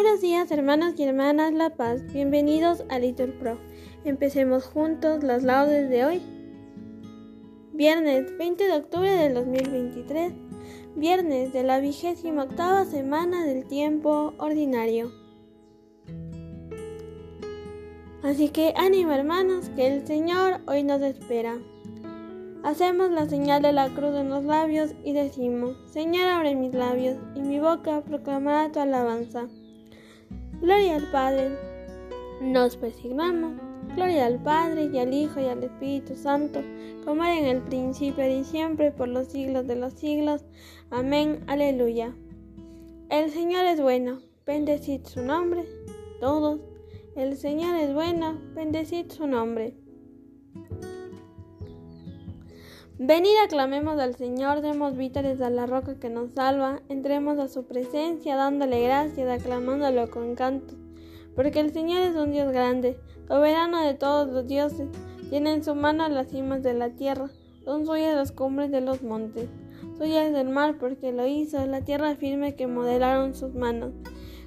Buenos días hermanos y hermanas La Paz, bienvenidos a Little Pro. Empecemos juntos las laudes de hoy. Viernes 20 de octubre del 2023, viernes de la vigésima octava semana del tiempo ordinario. Así que ánimo hermanos, que el Señor hoy nos espera. Hacemos la señal de la cruz en los labios y decimos, Señor abre mis labios y mi boca proclamará tu alabanza. Gloria al Padre. Nos persignamos. Gloria al Padre y al Hijo y al Espíritu Santo, como era en el principio y siempre, por los siglos de los siglos. Amén. Aleluya. El Señor es bueno. Bendecid su nombre. Todos. El Señor es bueno. Bendecid su nombre. Venid aclamemos al Señor, demos vítores a la roca que nos salva, entremos a su presencia dándole gracias, aclamándolo con cantos, porque el Señor es un Dios grande, soberano de todos los dioses, tiene en su mano las cimas de la tierra, son suyas las cumbres de los montes, suya es el mar porque lo hizo, la tierra firme que modelaron sus manos.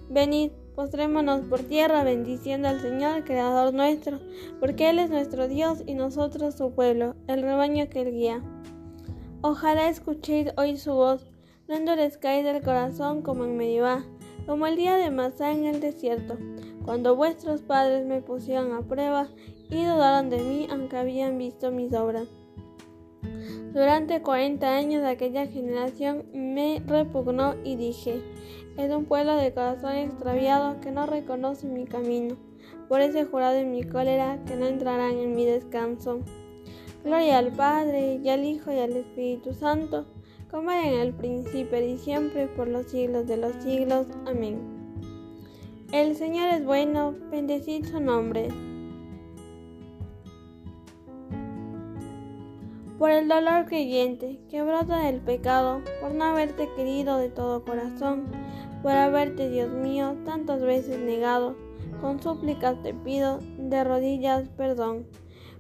Venid, postrémonos por tierra bendiciendo al Señor, Creador nuestro, porque Él es nuestro Dios y nosotros su pueblo, el rebaño que Él guía. Ojalá escuchéis hoy su voz, no endurezcáis el corazón como en Medivá, como el día de Masá en el desierto, cuando vuestros padres me pusieron a prueba y dudaron de mí aunque habían visto mis obras. Durante cuarenta años aquella generación me repugnó y dije, es un pueblo de corazón extraviado que no reconoce mi camino. Por ese jurado en mi cólera que no entrarán en mi descanso. Gloria al Padre, y al Hijo, y al Espíritu Santo, como era en el principio y siempre, por los siglos de los siglos. Amén. El Señor es bueno, bendecid su nombre. por el dolor creyente que brota del pecado, por no haberte querido de todo corazón, por haberte, Dios mío, tantas veces negado, con súplicas te pido de rodillas perdón,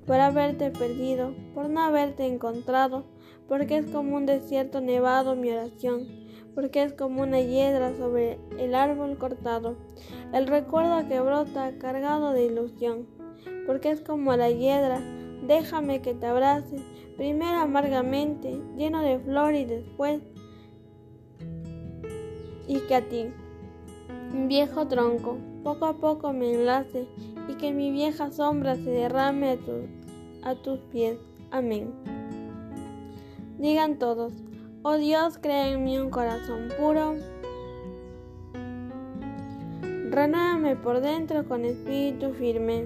por haberte perdido, por no haberte encontrado, porque es como un desierto nevado mi oración, porque es como una hiedra sobre el árbol cortado, el recuerdo que brota cargado de ilusión, porque es como la hiedra, déjame que te abrace, primero amargamente, lleno de flor y después, y que a ti, viejo tronco, poco a poco me enlace y que mi vieja sombra se derrame a, tus pies. Amén. Digan todos, oh Dios, crea en mí un corazón puro. Renuévame por dentro con espíritu firme.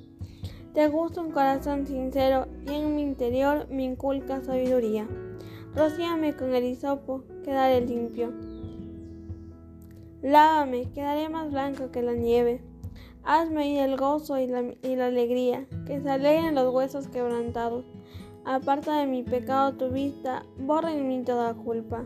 Te gusta un corazón sincero y en mi interior me inculca sabiduría. Rocíame con el hisopo, quedaré limpio. Lávame, quedaré más blanco que la nieve. Hazme ir el gozo y la, alegría, que se alegren los huesos quebrantados. Aparta de mi pecado tu vista, borra en mí toda culpa.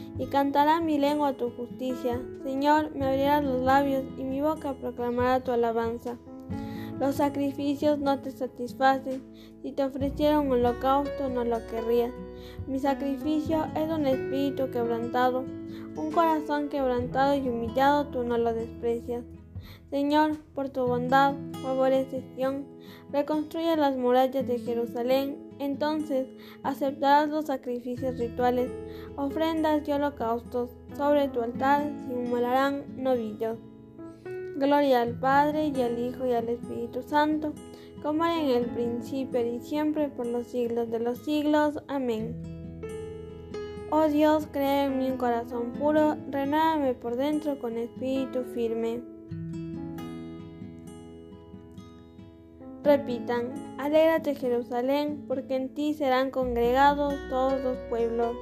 y cantará mi lengua tu justicia. Señor, me abrirás los labios y mi boca proclamará tu alabanza. Los sacrificios no te satisfacen, si te ofreciera un holocausto no lo querrías. Mi sacrificio es un espíritu quebrantado, un corazón quebrantado y humillado tú no lo desprecias. Señor, por tu bondad, favorece Sion, reconstruye las murallas de Jerusalén entonces aceptarás los sacrificios rituales, ofrendas y holocaustos. Sobre tu altar se inmolarán novillos. Gloria al Padre y al Hijo y al Espíritu Santo, como era en el principio y siempre por los siglos de los siglos. Amén. Oh Dios, crea en mí un corazón puro, renuévame por dentro con espíritu firme. Repitan, alégrate Jerusalén, porque en ti serán congregados todos los pueblos.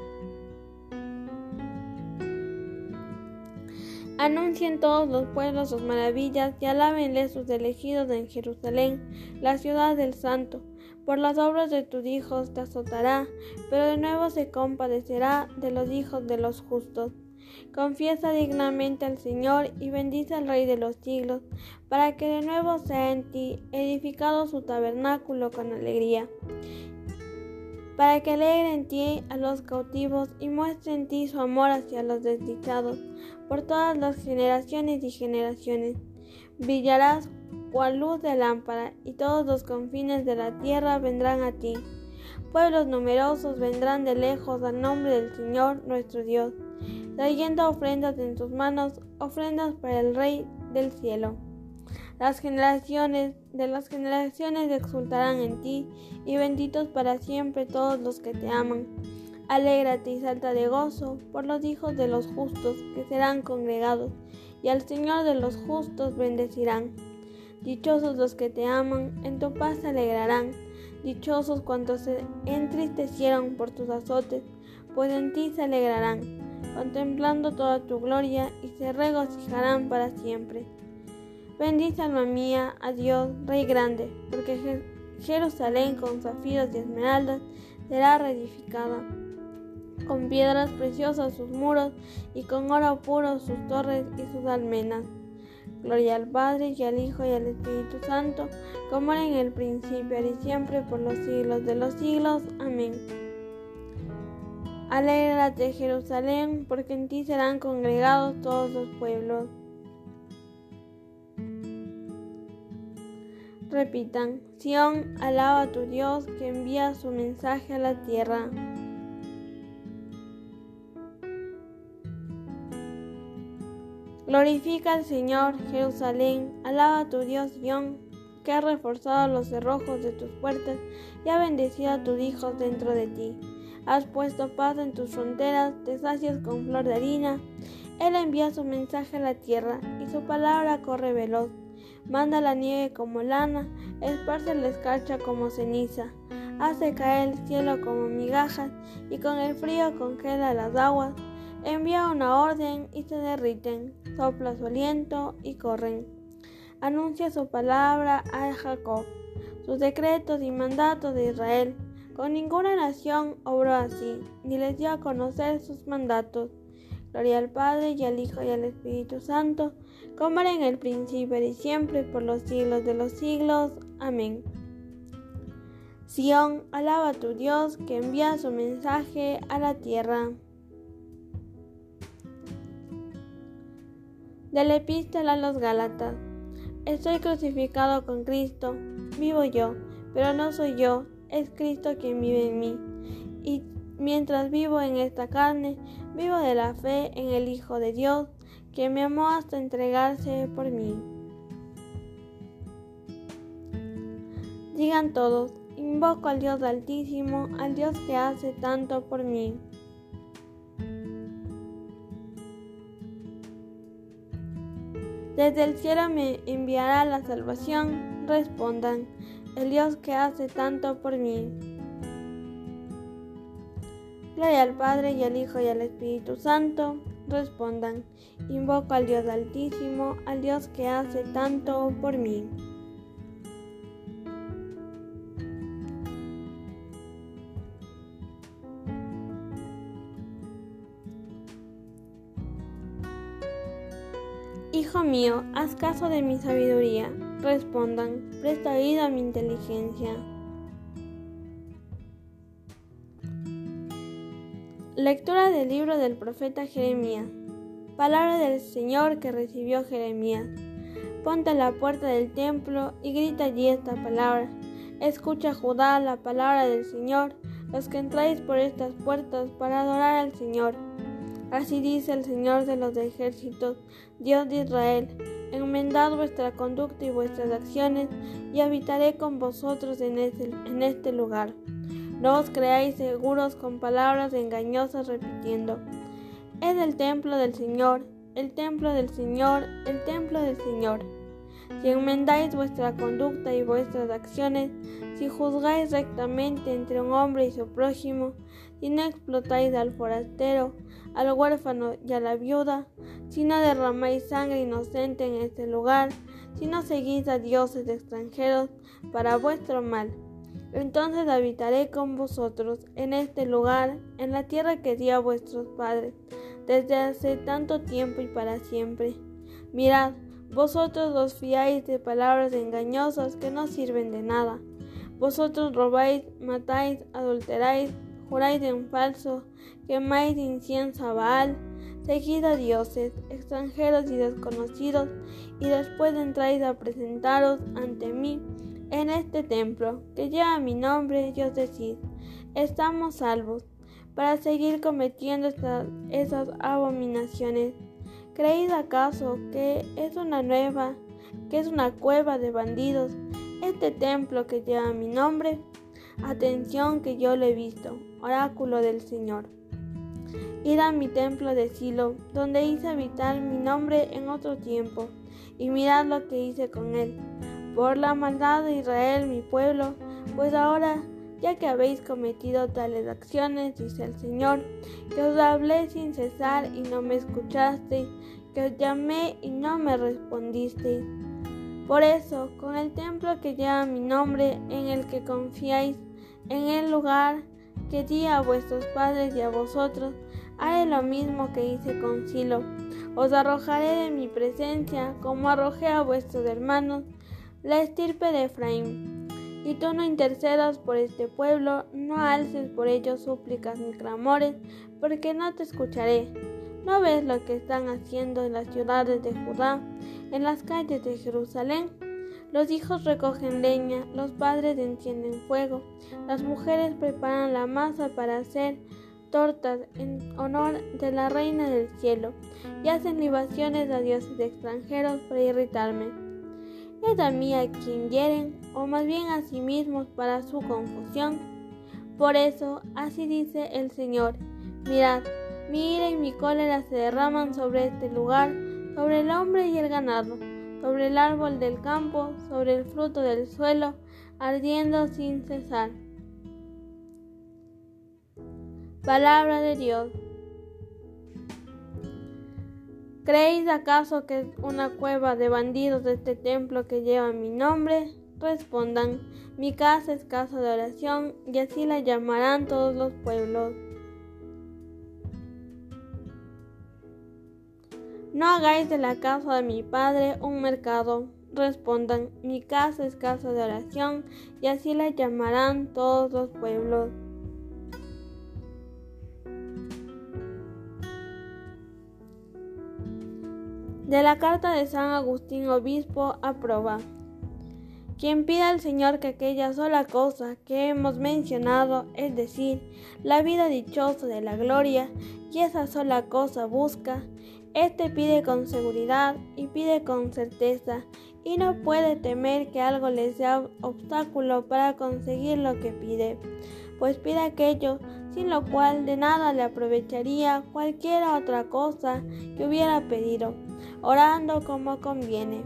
Anuncien todos los pueblos sus maravillas y alábenle sus elegidos en Jerusalén, la ciudad del santo. Por las obras de tus hijos te azotará, pero de nuevo se compadecerá de los hijos de los justos. Confiesa dignamente al Señor y bendice al Rey de los siglos, para que de nuevo sea en ti edificado su tabernáculo con alegría para que alegre en ti a los cautivos y muestre en ti su amor hacia los desdichados, por todas las generaciones y generaciones. Brillarás cual luz de lámpara, y todos los confines de la tierra vendrán a ti. Pueblos numerosos vendrán de lejos al nombre del Señor nuestro Dios, trayendo ofrendas en sus manos, ofrendas para el Rey del cielo. Las generaciones de las generaciones exultarán en ti, y benditos para siempre todos los que te aman. Alégrate y salta de gozo por los hijos de los justos que serán congregados, y al Señor de los justos bendecirán. Dichosos los que te aman, en tu paz se alegrarán. Dichosos cuantos se entristecieron por tus azotes, pues en ti se alegrarán, contemplando toda tu gloria, y se regocijarán para siempre. Bendice alma mía a Dios, Rey grande, porque Jerusalén con zafiros y esmeraldas será reedificada. Con piedras preciosas sus muros y con oro puro sus torres y sus almenas. Gloria al Padre y al Hijo y al Espíritu Santo, como era en el principio y siempre por los siglos de los siglos. Amén. Alégrate Jerusalén, porque en ti serán congregados todos los pueblos. Repitan, Sión, alaba a tu Dios que envía su mensaje a la tierra. Glorifica al Señor, Jerusalén, alaba a tu Dios Sión, que ha reforzado los cerrojos de tus puertas y ha bendecido a tus hijos dentro de ti. Has puesto paz en tus fronteras, te sacias con flor de harina. Él envía su mensaje a la tierra y su palabra corre veloz. Manda la nieve como lana, esparce la escarcha como ceniza, hace caer el cielo como migajas y con el frío congela las aguas. Envía una orden y se derriten, sopla su aliento y corren. Anuncia su palabra a Jacob, sus decretos y mandatos de Israel. Con ninguna nación obró así, ni les dio a conocer sus mandatos. Gloria al Padre y al Hijo y al Espíritu Santo, como era en el principio y siempre, por los siglos de los siglos. Amén. Sión, alaba a tu Dios que envía su mensaje a la tierra. De la epístola a los Gálatas. Estoy crucificado con Cristo, vivo yo, pero no soy yo, es Cristo quien vive en mí. Y mientras vivo en esta carne, vivo de la fe en el Hijo de Dios, que me amó hasta entregarse por mí. Digan todos, invoco al Dios altísimo, al Dios que hace tanto por mí. Desde el cielo me enviará la salvación, respondan, el Dios que hace tanto por mí. Gloria al Padre y al Hijo y al Espíritu Santo. Respondan, invoco al Dios Altísimo, al Dios que hace tanto por mí. Hijo mío, haz caso de mi sabiduría. Respondan, presta oído a mi inteligencia. Lectura del libro del profeta Jeremías. Palabra del Señor que recibió Jeremías. Ponte a la puerta del templo y grita allí esta palabra. Escucha Judá la palabra del Señor, los que entráis por estas puertas para adorar al Señor. Así dice el Señor de los ejércitos, Dios de Israel, enmendad vuestra conducta y vuestras acciones, y habitaré con vosotros en este, este lugar. No os creáis seguros con palabras engañosas repitiendo, es el templo del Señor, el templo del Señor, el templo del Señor. Si enmendáis vuestra conducta y vuestras acciones, si juzgáis rectamente entre un hombre y su prójimo, si no explotáis al forastero, al huérfano y a la viuda, si no derramáis sangre inocente en este lugar, si no seguís a dioses extranjeros para vuestro mal, entonces habitaré con vosotros en este lugar, en la tierra que di a vuestros padres, desde hace tanto tiempo y para siempre. Mirad, vosotros os fiáis de palabras engañosas que no sirven de nada. Vosotros robáis, matáis, adulteráis, juráis en falso, quemáis incienso a Baal, seguid a dioses extranjeros y desconocidos, y después entráis a presentaros ante mí en este templo que lleva mi nombre, y os decís, estamos salvos, para seguir cometiendo estas, esas abominaciones. ¿Creéis acaso que es una nueva, que es una cueva de bandidos, este templo que lleva mi nombre? Atención que yo lo he visto, oráculo del Señor. Id a mi templo de Silo, donde hice habitar mi nombre en otro tiempo, y mirad lo que hice con él. Por la maldad de Israel, mi pueblo, pues ahora, ya que habéis cometido tales acciones, dice el Señor, que os hablé sin cesar y no me escuchasteis, que os llamé y no me respondisteis. Por eso, con el templo que lleva mi nombre, en el que confiáis, en el lugar que di a vuestros padres y a vosotros, haré lo mismo que hice con Silo. Os arrojaré de mi presencia, como arrojé a vuestros hermanos, la estirpe de Efraín. Y tú no intercedas por este pueblo, no alces por ellos súplicas ni clamores, porque no te escucharé. ¿No ves lo que están haciendo en las ciudades de Judá, en las calles de Jerusalén? Los hijos recogen leña, los padres encienden fuego, las mujeres preparan la masa para hacer tortas en honor de la reina del cielo y hacen libaciones a dioses extranjeros para irritarme. Es a mí a quien hieren, o más bien a sí mismos para su confusión. Por eso, así dice el Señor, mirad, mi ira y mi cólera se derraman sobre este lugar, sobre el hombre y el ganado sobre el árbol del campo, sobre el fruto del suelo, ardiendo sin cesar. Palabra de Dios. ¿Creéis acaso que es una cueva de bandidos este templo que lleva mi nombre? Respondan, mi casa es casa de oración y así la llamarán todos los pueblos. No hagáis de la casa de mi padre un mercado. Respondan, mi casa es casa de oración, y así la llamarán todos los pueblos. De la carta de San Agustín Obispo, aproba. Quien pida al Señor que aquella sola cosa que hemos mencionado, es decir, la vida dichosa de la gloria, y esa sola cosa busca, este pide con seguridad y pide con certeza y no puede temer que algo le sea obstáculo para conseguir lo que pide, pues pide aquello sin lo cual de nada le aprovecharía cualquier otra cosa que hubiera pedido, orando como conviene.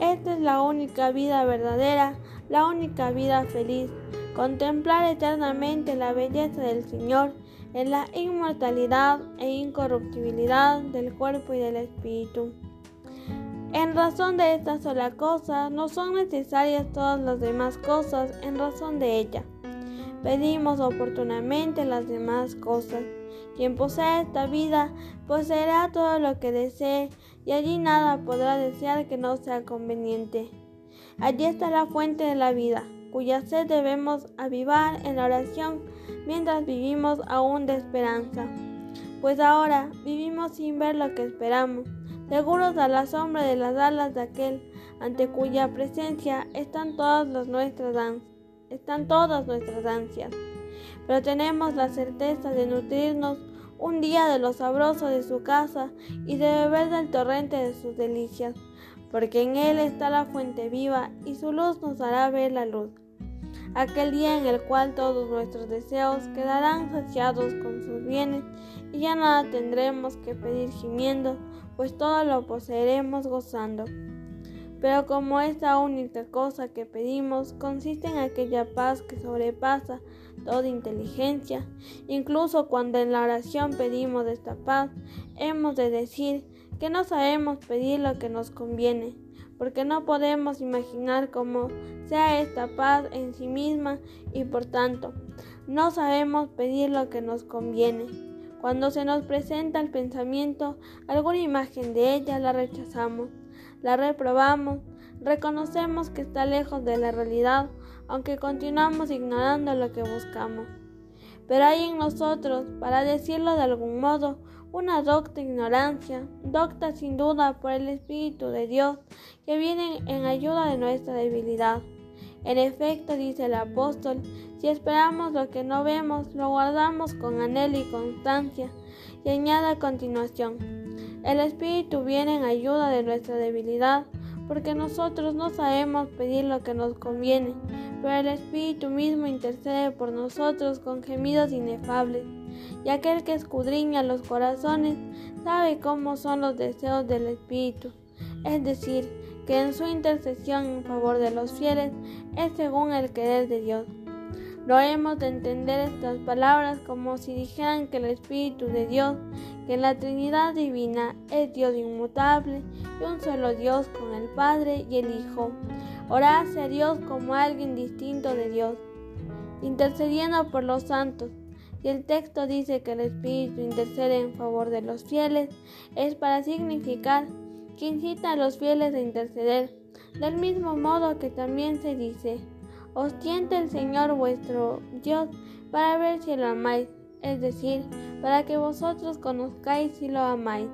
Esta es la única vida verdadera, la única vida feliz, contemplar eternamente la belleza del Señor en la inmortalidad e incorruptibilidad del cuerpo y del espíritu. En razón de esta sola cosa, no son necesarias todas las demás cosas en razón de ella. Pedimos oportunamente las demás cosas. Quien posee esta vida poseerá todo lo que desee y allí nada podrá desear que no sea conveniente. Allí está la fuente de la vida, cuya sed debemos avivar en la oración mientras vivimos aún de esperanza. Pues ahora vivimos sin ver lo que esperamos, seguros a la sombra de las alas de aquel ante cuya presencia están todas, nuestras, están todas nuestras ansias. Pero tenemos la certeza de nutrirnos un día de lo sabroso de su casa y de beber del torrente de sus delicias, porque en él está la fuente viva y su luz nos hará ver la luz. Aquel día en el cual todos nuestros deseos quedarán saciados con sus bienes y ya nada tendremos que pedir gimiendo, pues todo lo poseeremos gozando. Pero como esta única cosa que pedimos consiste en aquella paz que sobrepasa toda inteligencia, incluso cuando en la oración pedimos esta paz, hemos de decir que no sabemos pedir lo que nos conviene, porque no podemos imaginar cómo sea esta paz en sí misma y por tanto no sabemos pedir lo que nos conviene. Cuando se nos presenta el pensamiento alguna imagen de ella, la rechazamos la reprobamos, reconocemos que está lejos de la realidad, aunque continuamos ignorando lo que buscamos. Pero hay en nosotros, para decirlo de algún modo, una docta ignorancia, docta sin duda por el Espíritu de Dios, que viene en ayuda de nuestra debilidad. En efecto, dice el apóstol, si esperamos lo que no vemos, lo guardamos con anhelo y constancia. Y añade a continuación, el Espíritu viene en ayuda de nuestra debilidad, porque nosotros no sabemos pedir lo que nos conviene, pero el Espíritu mismo intercede por nosotros con gemidos inefables. Y aquel que escudriña los corazones sabe cómo son los deseos del Espíritu, es decir, que en su intercesión en favor de los fieles es según el querer de Dios. No hemos de entender estas palabras como si dijeran que el Espíritu de Dios, que en la Trinidad Divina es Dios inmutable y un solo Dios con el Padre y el Hijo, orase a Dios como alguien distinto de Dios, intercediendo por los santos. Y el texto dice que el Espíritu intercede en favor de los fieles, es para significar que incita a los fieles a interceder, del mismo modo que también se dice, os tiente el Señor vuestro Dios para ver si lo amáis, es decir, para que vosotros conozcáis si lo amáis.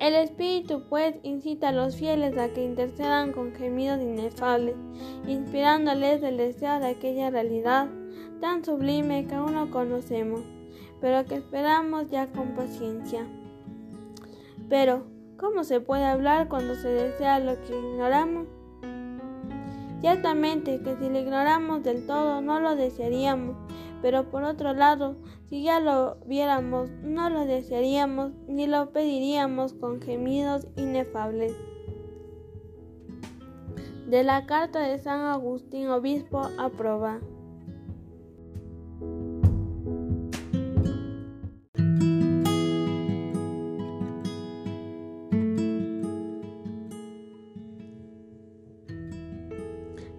El Espíritu, pues, incita a los fieles a que intercedan con gemidos inefables, inspirándoles el deseo de aquella realidad tan sublime que aún no conocemos, pero que esperamos ya con paciencia. Pero, ¿cómo se puede hablar cuando se desea lo que ignoramos? Ciertamente que si lo ignoramos del todo no lo desearíamos, pero por otro lado, si ya lo viéramos, no lo desearíamos ni lo pediríamos con gemidos inefables. De la carta de San Agustín Obispo aproba.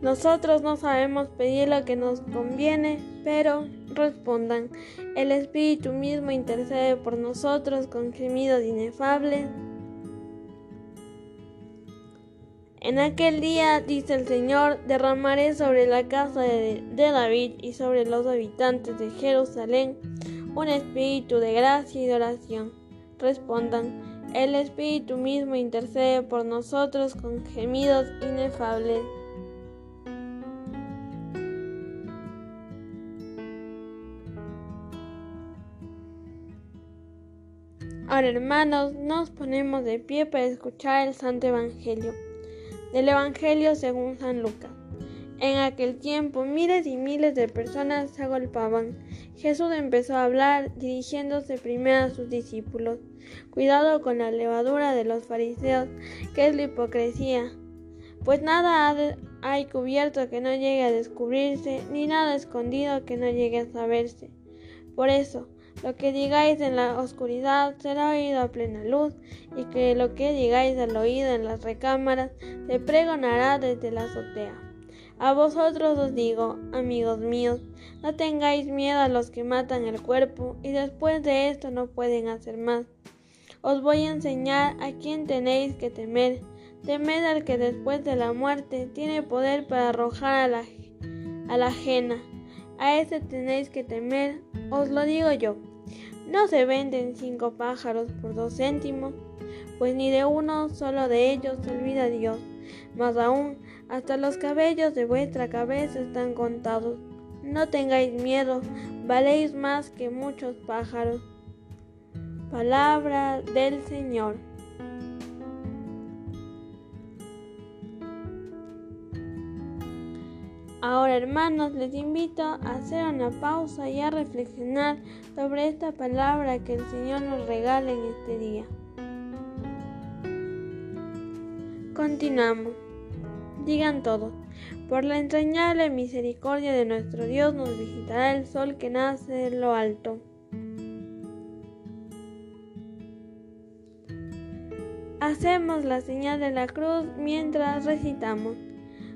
Nosotros no sabemos pedir lo que nos conviene, pero respondan, el Espíritu mismo intercede por nosotros con gemidos inefables. En aquel día, dice el Señor, derramaré sobre la casa de, de, David y sobre los habitantes de Jerusalén un espíritu de gracia y de oración. Respondan, el Espíritu mismo intercede por nosotros con gemidos inefables. Hermanos, nos ponemos de pie para escuchar el Santo Evangelio. Del Evangelio según San Lucas. En aquel tiempo miles y miles de personas se agolpaban. Jesús empezó a hablar dirigiéndose primero a sus discípulos. Cuidado con la levadura de los fariseos, que es la hipocresía. Pues nada hay cubierto que no llegue a descubrirse, ni nada escondido que no llegue a saberse. Por eso, lo que digáis en la oscuridad será oído a plena luz, y que lo que digáis al oído en las recámaras se pregonará desde la azotea. A vosotros os digo, amigos míos, no tengáis miedo a los que matan el cuerpo y después de esto no pueden hacer más. Os voy a enseñar a quién tenéis que temer. Temed al que después de la muerte tiene poder para arrojar a la, a la ajena. A ese tenéis que temer, os lo digo yo. No se venden cinco pájaros por dos céntimos, pues ni de uno solo de ellos se olvida Dios. Más aún, hasta los cabellos de vuestra cabeza están contados. no tengáis miedo, valéis más que muchos pájaros. Palabra del Señor. Ahora hermanos, les invito a hacer una pausa y a reflexionar sobre esta palabra que el Señor nos regala en este día. Continuamos. Digan todos, por la entrañable misericordia de nuestro Dios nos visitará el sol que nace de lo alto. Hacemos la señal de la cruz mientras recitamos.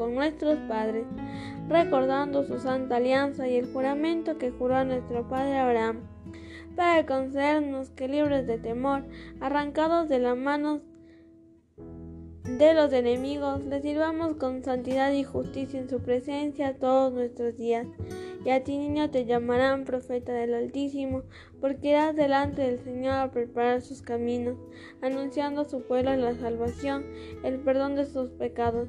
con nuestros padres, recordando su santa alianza y el juramento que juró a nuestro padre Abraham para concedernos que libres de temor, arrancados de las manos de los enemigos, le sirvamos con santidad y justicia en su presencia todos nuestros días. Y a ti, niño, te llamarán profeta del Altísimo, porque irás delante del Señor a preparar sus caminos, anunciando a su pueblo la salvación, el perdón de sus pecados.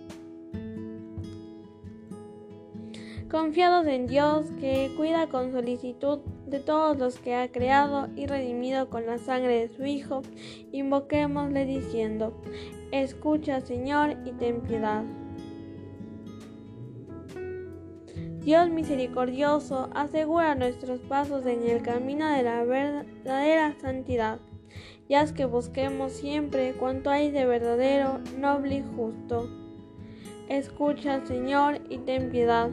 Confiados en Dios, que cuida con solicitud de todos los que ha creado y redimido con la sangre de su Hijo, invoquémosle diciendo, Escucha Señor y ten piedad. Dios misericordioso, asegura nuestros pasos en el camino de la verdadera santidad, y haz que busquemos siempre cuanto hay de verdadero, noble y justo. Escucha Señor y ten piedad.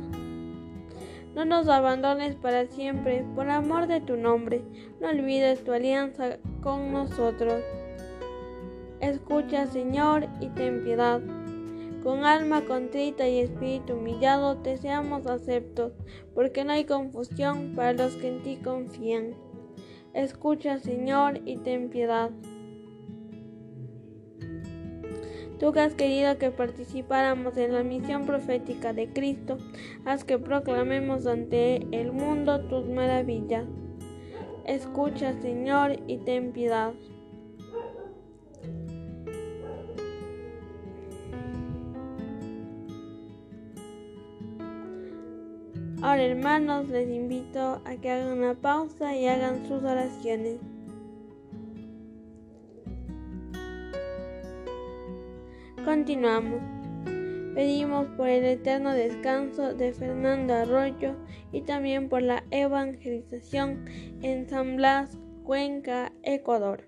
No nos abandones para siempre, por amor de tu nombre. No olvides tu alianza con nosotros. Escucha, Señor, y ten piedad. Con alma contrita y espíritu humillado te seamos aceptos, porque no hay confusión para los que en ti confían. Escucha, Señor, y ten piedad. Tú que has querido que participáramos en la misión profética de Cristo, haz que proclamemos ante el mundo tus maravillas. Escucha, Señor, y ten piedad. Ahora hermanos, les invito a que hagan una pausa y hagan sus oraciones. Continuamos. Pedimos por el eterno descanso de Fernando Arroyo y también por la evangelización en San Blas, Cuenca, Ecuador.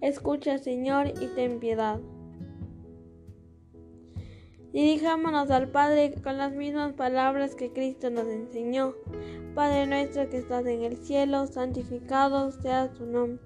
Escucha, Señor, y ten piedad. Dirijámonos al Padre con las mismas palabras que Cristo nos enseñó. Padre nuestro que estás en el cielo, santificado sea tu nombre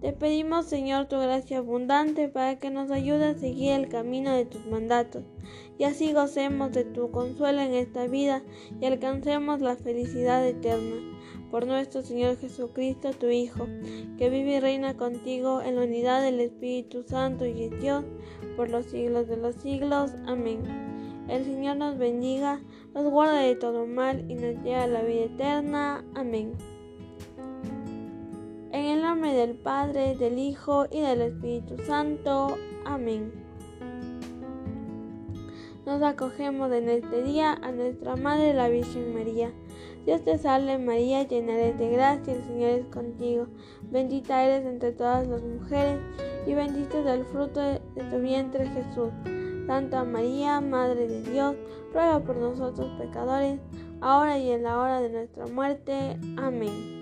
Te pedimos, Señor, tu gracia abundante para que nos ayude a seguir el camino de tus mandatos y así gocemos de tu consuelo en esta vida y alcancemos la felicidad eterna. Por nuestro Señor Jesucristo, tu Hijo, que vive y reina contigo en la unidad del Espíritu Santo y es Dios por los siglos de los siglos. Amén. El Señor nos bendiga, nos guarda de todo mal y nos lleva a la vida eterna. Amén. El nombre del Padre, del Hijo y del Espíritu Santo. Amén. nos acogemos en este día a nuestra Madre la Virgen María. Dios te salve María, llena eres de gracia, el Señor es contigo. Bendita eres entre todas las mujeres y bendito es el fruto de tu vientre Jesús. Santa María, Madre de Dios, ruega por nosotros pecadores, ahora y en la hora de nuestra muerte. Amén.